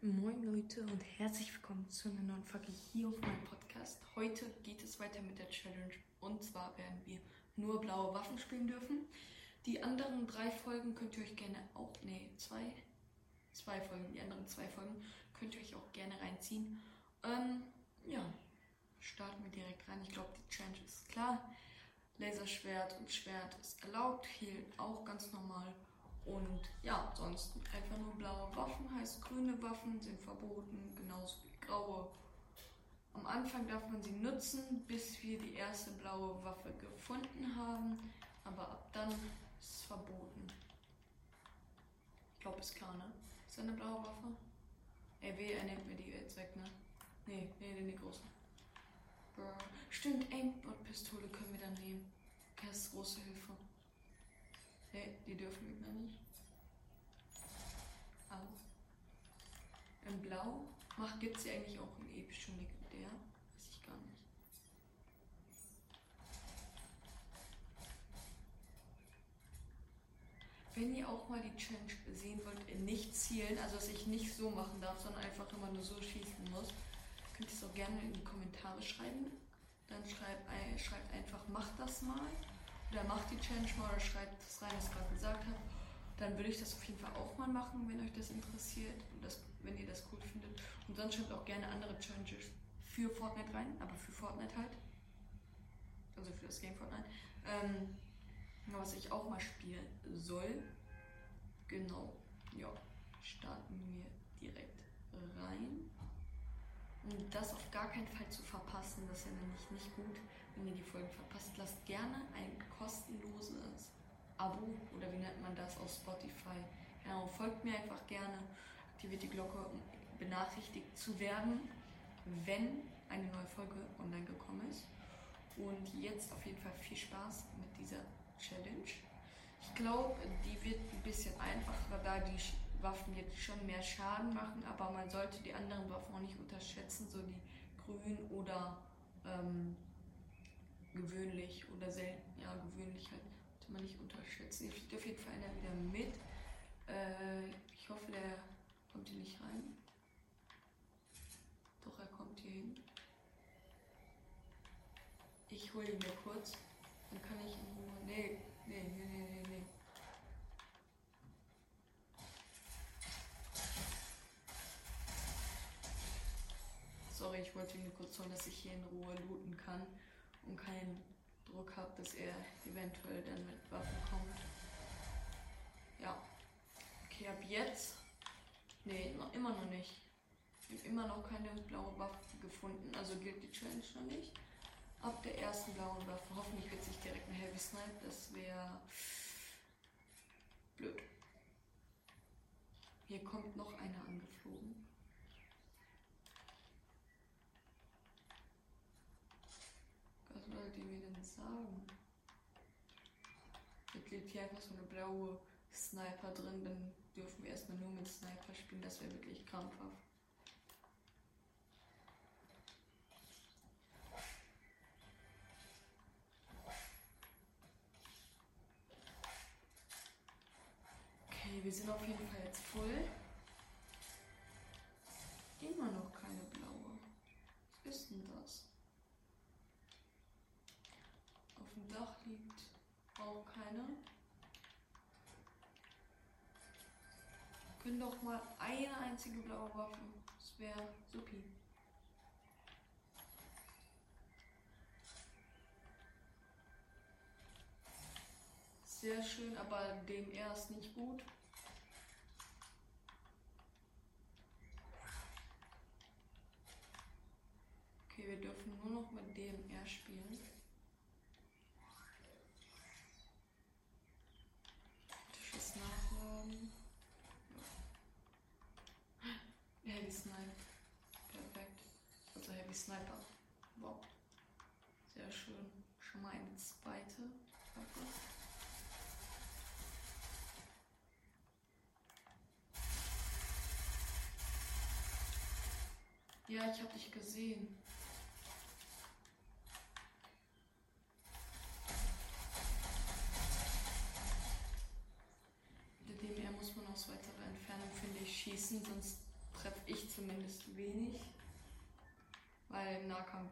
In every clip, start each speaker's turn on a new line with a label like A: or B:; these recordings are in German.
A: Moin Leute und herzlich willkommen zu einer neuen Folge hier auf meinem Podcast. Heute geht es weiter mit der Challenge und zwar werden wir nur blaue Waffen spielen dürfen. Die anderen drei Folgen könnt ihr euch gerne auch, nee, zwei, zwei Folgen, die anderen zwei Folgen könnt ihr euch auch gerne reinziehen. Ähm, ja, starten wir direkt rein. Ich glaube, die Challenge ist klar. Laserschwert und Schwert ist erlaubt, Heal auch ganz normal. Und ja, sonst einfach nur blaue Waffen, grüne Waffen sind verboten, genauso wie graue. Am Anfang darf man sie nutzen, bis wir die erste blaue Waffe gefunden haben, aber ab dann ist es verboten. Ich glaube, ist klar, ne? Ist eine blaue Waffe? Ey, weh, er nimmt mir die jetzt weg, ne? Nee, nee, nee, die große. Stimmt, Aimbot-Pistole können wir dann nehmen. Das ist große Hilfe. Nee, die dürfen wir nicht. Au. Blau gibt es ja eigentlich auch einen epischen legendär. Weiß ich gar nicht. Wenn ihr auch mal die Challenge sehen wollt, nicht zielen, also dass ich nicht so machen darf, sondern einfach immer nur so schießen muss, könnt ihr es auch gerne in die Kommentare schreiben. Dann schreibt, schreibt einfach, macht das mal. Oder macht die Challenge mal oder schreibt das rein, was ich gerade gesagt habe. Dann würde ich das auf jeden Fall auch mal machen, wenn euch das interessiert und das, sonst schreibt auch gerne andere Challenges für Fortnite rein, aber für Fortnite halt. Also für das Game Fortnite. Ähm, was ich auch mal spielen soll. Genau. Ja. Starten wir direkt rein. Und das auf gar keinen Fall zu verpassen, das ist ja nämlich nicht gut, wenn ihr die Folgen verpasst. Lasst gerne ein kostenloses Abo oder wie nennt man das auf Spotify. Genau, folgt mir einfach gerne, aktiviert die Glocke, um benachrichtigt zu werden, wenn eine neue Folge online gekommen ist. Und jetzt auf jeden Fall viel Spaß mit dieser Challenge. Ich glaube, die wird ein bisschen einfacher, da die Waffen jetzt schon mehr Schaden machen, aber man sollte die anderen Waffen auch nicht unterschätzen, so die grün oder ähm, gewöhnlich oder selten, ja, gewöhnlich halt, sollte man nicht unterschätzen. Hier fliegt auf jeden Fall einer wieder mit. Äh, ich hoffe, der kommt hier nicht rein. Doch, er kommt hier hin. Ich hole ihn mir kurz. Dann kann ich ihn nur. Nee, nee, nee, nee, nee, nee. Sorry, ich wollte nur kurz holen, dass ich hier in Ruhe looten kann und keinen Druck habe, dass er eventuell dann mit Waffen kommt. Ja. Okay, ab jetzt. Nee, noch, immer noch nicht. Ich habe immer noch keine blaue Waffe gefunden, also gilt die Challenge noch nicht. Ab der ersten blauen Waffe. Hoffentlich wird sich direkt ein Heavy Snipe, das wäre blöd. Hier kommt noch einer angeflogen. soll die mir denn sagen? Jetzt liegt hier einfach so eine blaue Sniper drin, dann dürfen wir erstmal nur mit Sniper spielen, das wäre wirklich krampfhaft. Okay, wir sind auf jeden Fall jetzt voll. Immer noch keine blaue. Was ist denn das? Auf dem Dach liegt auch keine. Wir können doch mal eine einzige blaue Waffe. Das wäre supi. Sehr schön, aber dem er ist nicht gut. Wir dürfen nur noch mit DMR spielen. nachladen. Heavy Snipe. Perfekt. Also Heavy Sniper. Wow. Sehr schön. Schon mal eine zweite. Ja, ich habe dich gesehen. aus weiterer Entfernung, finde ich, schießen, sonst trefft ich zumindest wenig. Weil Nahkampf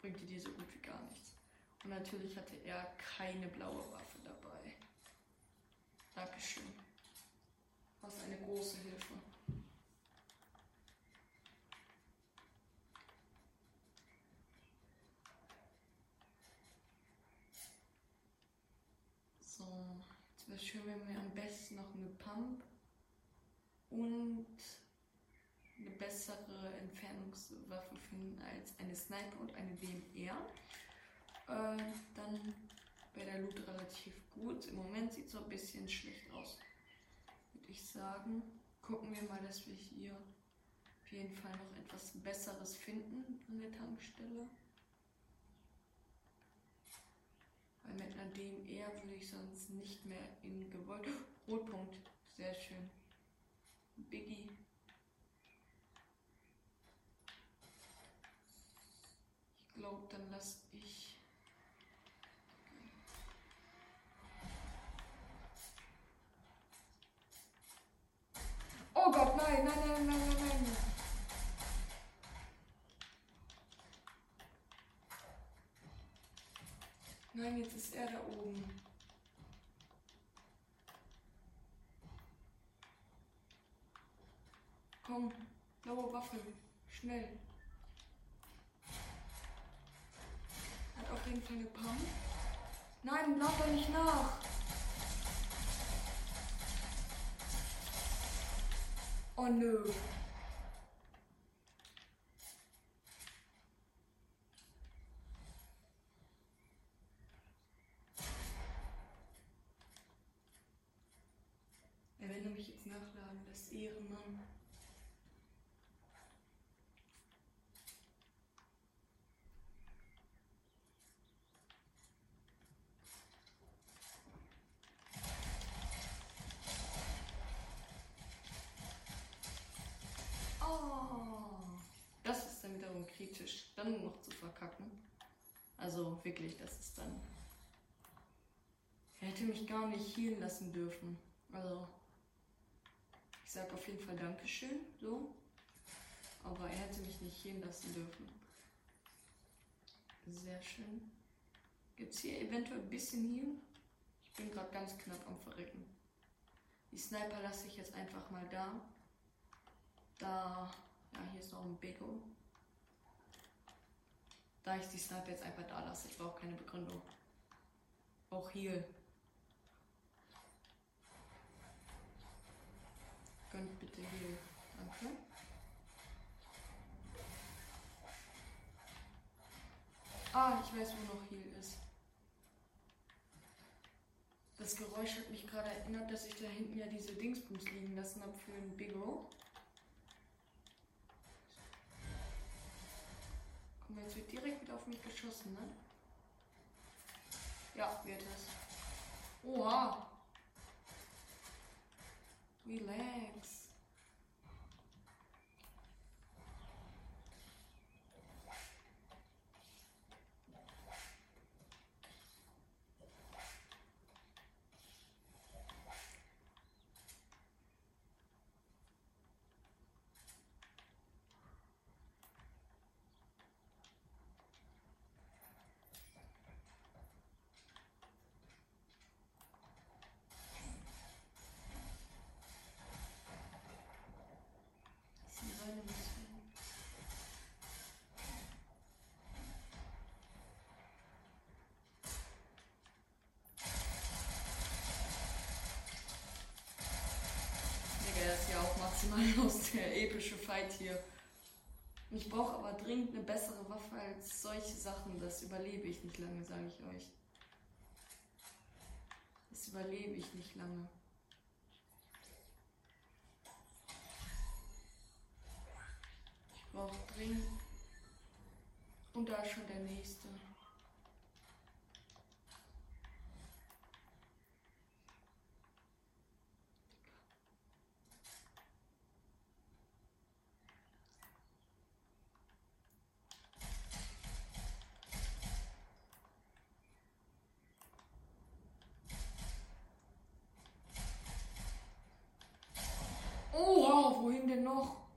A: bringt dir so gut wie gar nichts. Und natürlich hatte er keine blaue Waffe dabei. Dankeschön. Was eine große Hilfe. So, jetzt wäre schön, wenn wir am besten noch eine Pump und eine bessere Entfernungswaffe finden als eine Sniper und eine DMR. Äh, dann wäre der Loot relativ gut. Im Moment sieht es so ein bisschen schlecht aus, würde ich sagen. Gucken wir mal, dass wir hier auf jeden Fall noch etwas Besseres finden an der Tankstelle. Weil mit einer DMR würde ich sonst nicht mehr in gewollt. Rotpunkt, sehr schön. Biggie. Glaube, dann lasse ich. Oh Gott, nein, nein, nein, nein, nein, nein. Nein, jetzt ist er da oben. Komm, blaue Waffe. Schnell. Hat auf jeden Fall. Nein, lauf doch nicht nach. Oh nö. Er will nämlich jetzt nachladen, das Ehrenmann. Oh, das ist dann wiederum kritisch, dann noch zu verkacken. Also wirklich, das ist dann. Er hätte mich gar nicht healen lassen dürfen. Also, ich sage auf jeden Fall Dankeschön, so. Aber er hätte mich nicht healen lassen dürfen. Sehr schön. Gibt es hier eventuell ein bisschen Heal? Ich bin gerade ganz knapp am Verrecken. Die Sniper lasse ich jetzt einfach mal da. Da, ja, hier ist noch ein Bego. Da ich die Sniper jetzt einfach da lasse, ich brauche keine Begründung. Auch hier. Gönnt bitte hier. Danke. Ah, ich weiß, wo noch Heal ist. Das Geräusch hat mich gerade erinnert, dass ich da hinten ja diese Dingsbums liegen lassen habe für ein Bigo. Guck mal, jetzt wird direkt wieder auf mich geschossen, ne? Ja, wird es. Oha! Relax. Sie rein müssen. Digga, das ist ja auch maximal aus der epische Fight hier. Ich brauche aber dringend eine bessere Waffe als solche Sachen. Das überlebe ich nicht lange, sage ich euch. Das überlebe ich nicht lange. Ich brauche dringend. Und da ist schon der nächste. Wohin denn noch?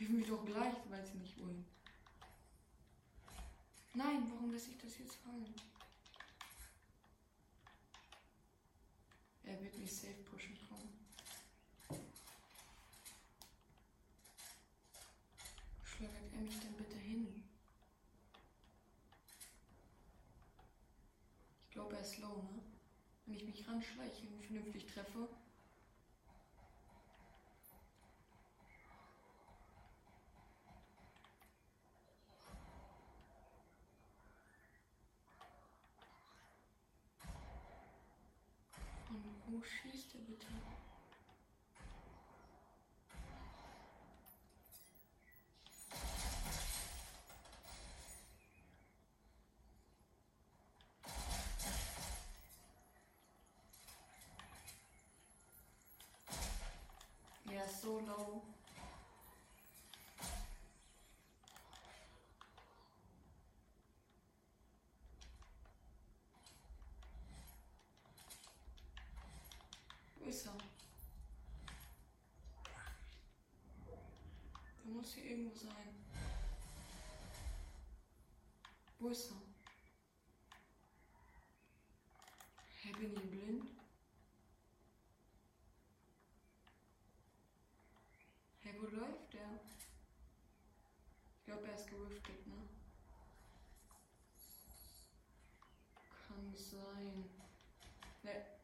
A: Riefen mich doch gleich, weil sie nicht wohin. Nein, warum lasse ich das jetzt fallen? Er wird mich safe pushen kommen. Schlagert er mich denn bitte hin? Ich glaube, er ist low, ne? Wenn ich mich ranschleiche und vernünftig treffe, Schießt er bitte? Ja, so low. Ist er? Der muss hier irgendwo sein. Wo ist er? Hey, bin ich blind? Hey, wo läuft der? Ich glaube, er ist geriftet, ne? Kann sein. Ne.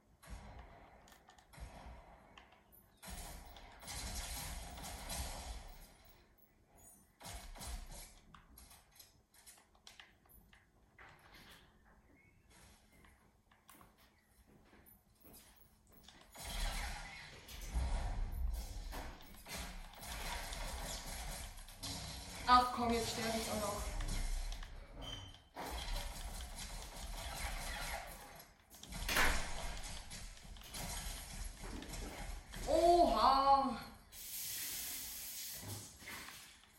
A: Komm, jetzt sterbe ich auch noch. Oha!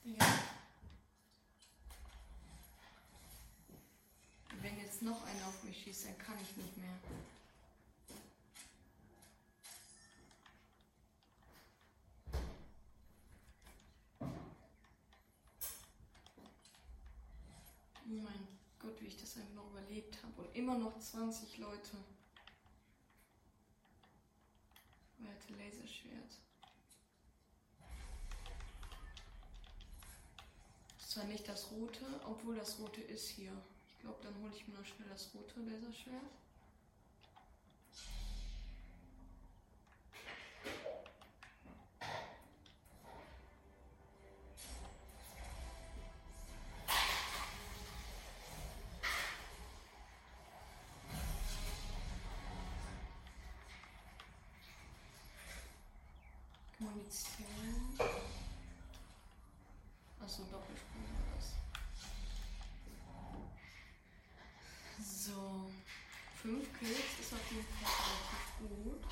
A: Ja. Wenn jetzt noch einer auf mich schießt, dann kann ich nicht mehr. Mein Gott, wie ich das einfach noch überlebt habe. Und immer noch 20 Leute. Werte Laserschwert. Das zwar nicht das rote, obwohl das rote ist hier. Ich glaube, dann hole ich mir noch schnell das rote Laserschwert. Munition. Achso, Doppelsprung war das. So. Fünf Kills ist auf jeden Fall relativ gut.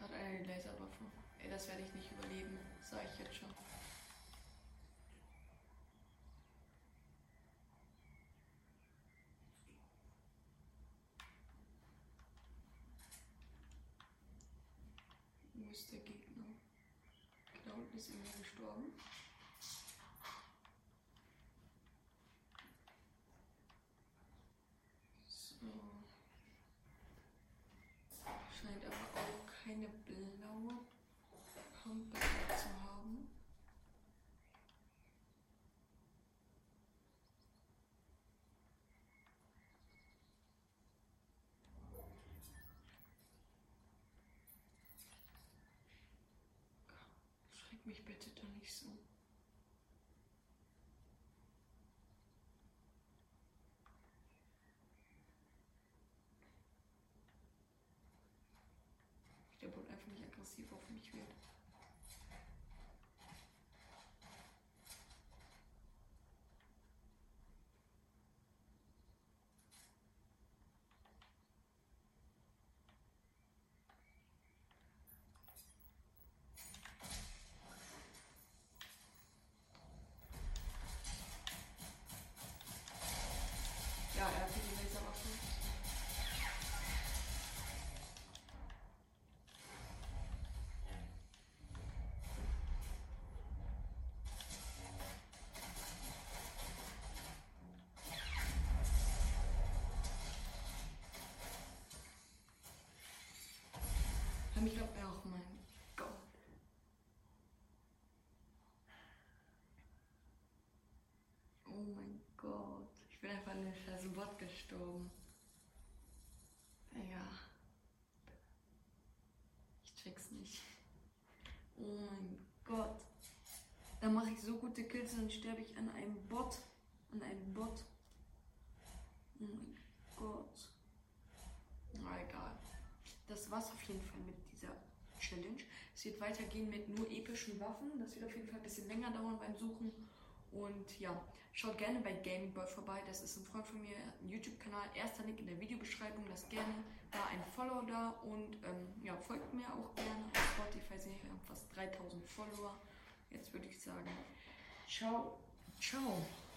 A: Hat eine Laserwaffe. Ey, das werde ich nicht überleben, sage ich jetzt schon. Ist der Gegner? Da unten ist irgendwer gestorben. So. Scheint aber auch keine blaue Pumpe zu haben. Schreck mich bitte doch nicht so. Der wohl einfach nicht aggressiv auf mich wird. Haben ich glaube, oh mein Gott. Oh mein Gott. Ich bin einfach in den scheiß Bot gestorben. Ja. Ich check's nicht. Oh mein Gott. Da mache ich so gute Kills und sterbe ich an einem Bot. An einem Bot. Oh mein Gott. Na egal. Das war's auf jeden Fall Challenge. Es wird weitergehen mit nur epischen Waffen. Das wird auf jeden Fall ein bisschen länger dauern beim Suchen. Und ja, schaut gerne bei Gamingboy vorbei. Das ist ein Freund von mir, ein YouTube-Kanal. Erster Link in der Videobeschreibung. Lasst gerne da ein Follow da und ähm, ja, folgt mir auch gerne auf Spotify. Sehe ich fast 3000 Follower. Jetzt würde ich sagen, ciao, ciao.